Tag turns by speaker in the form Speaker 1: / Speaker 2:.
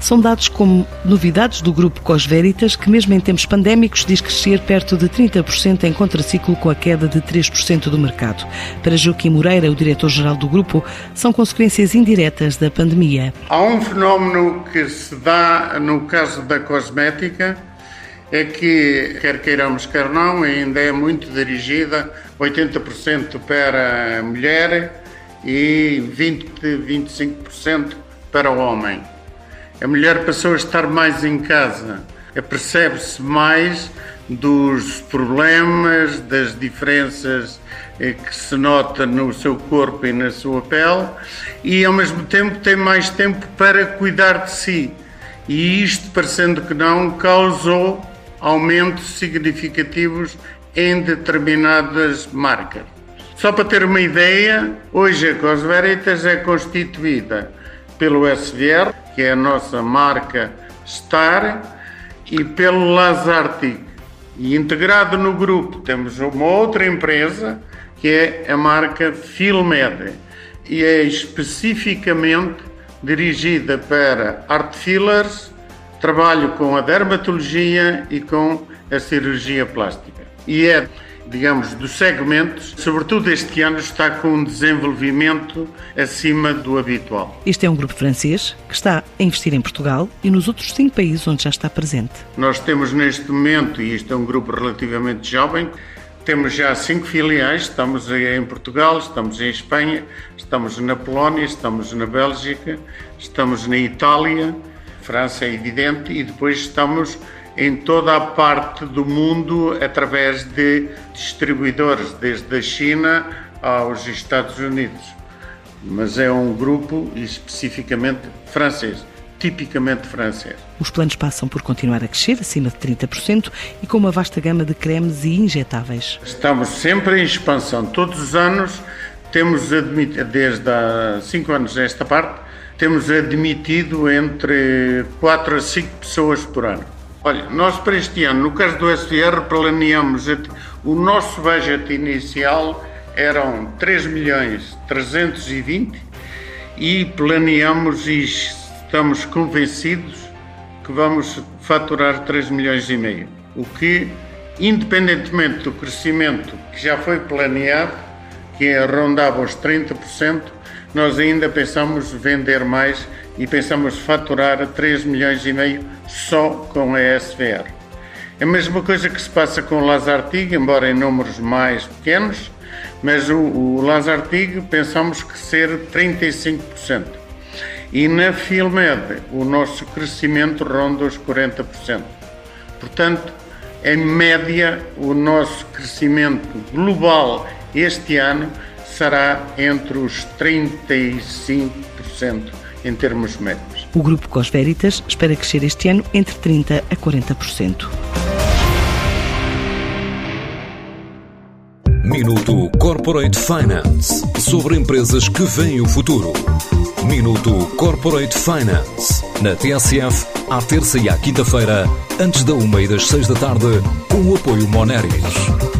Speaker 1: são dados como novidades do grupo Cosveritas, que mesmo em tempos pandémicos diz crescer perto de 30% em contraciclo com a queda de 3% do mercado. Para Joaquim Moreira, o diretor-geral do grupo, são consequências indiretas da pandemia.
Speaker 2: Há um fenómeno que se dá no caso da cosmética, é que, quer queiramos, quer não, ainda é muito dirigida 80% para a mulher e 20, 25% para o homem. A mulher passou a estar mais em casa, percebe-se mais dos problemas, das diferenças eh, que se nota no seu corpo e na sua pele e ao mesmo tempo tem mais tempo para cuidar de si. E isto, parecendo que não, causou aumentos significativos em determinadas marcas. Só para ter uma ideia, hoje a Cosveritas é constituída pelo SVR, que é a nossa marca Star, e pelo Lazartic. E integrado no grupo temos uma outra empresa, que é a marca Filmed, e é especificamente dirigida para art fillers, trabalho com a dermatologia e com a cirurgia plástica. E é digamos, dos segmentos, sobretudo este ano, está com um desenvolvimento acima do habitual.
Speaker 1: Este é um grupo francês que está a investir em Portugal e nos outros cinco países onde já está presente.
Speaker 2: Nós temos neste momento, e isto é um grupo relativamente jovem, temos já cinco filiais, estamos em Portugal, estamos em Espanha, estamos na Polónia, estamos na Bélgica, estamos na Itália, França é evidente, e depois estamos em toda a parte do mundo através de distribuidores, desde a China aos Estados Unidos. Mas é um grupo especificamente francês, tipicamente francês.
Speaker 1: Os planos passam por continuar a crescer acima de 30% e com uma vasta gama de cremes e injetáveis.
Speaker 2: Estamos sempre em expansão. Todos os anos temos admitido, desde há 5 anos esta parte, temos admitido entre 4 a 5 pessoas por ano. Olha, nós para este ano, no caso do SVR, planeamos o nosso budget inicial eram 3 milhões 320 e planeamos e estamos convencidos que vamos faturar 3 milhões e meio. O que, independentemente do crescimento que já foi planeado, que rondava os 30%, nós ainda pensamos vender mais e pensamos faturar 3 milhões e meio só com a SVR. É a mesma coisa que se passa com o Lazartig, embora em números mais pequenos, mas o, o pensamos crescer 35%. E na Filmed o nosso crescimento ronda os 40%. Portanto, em média, o nosso crescimento global este ano será entre os 35% em termos médios.
Speaker 1: O grupo Cosveritas espera crescer este ano entre 30% a 40%.
Speaker 3: Minuto Corporate Finance sobre empresas que veem o futuro. Minuto Corporate Finance na TSF, à terça e à quinta-feira, antes da uma e das seis da tarde, com o apoio Moneris.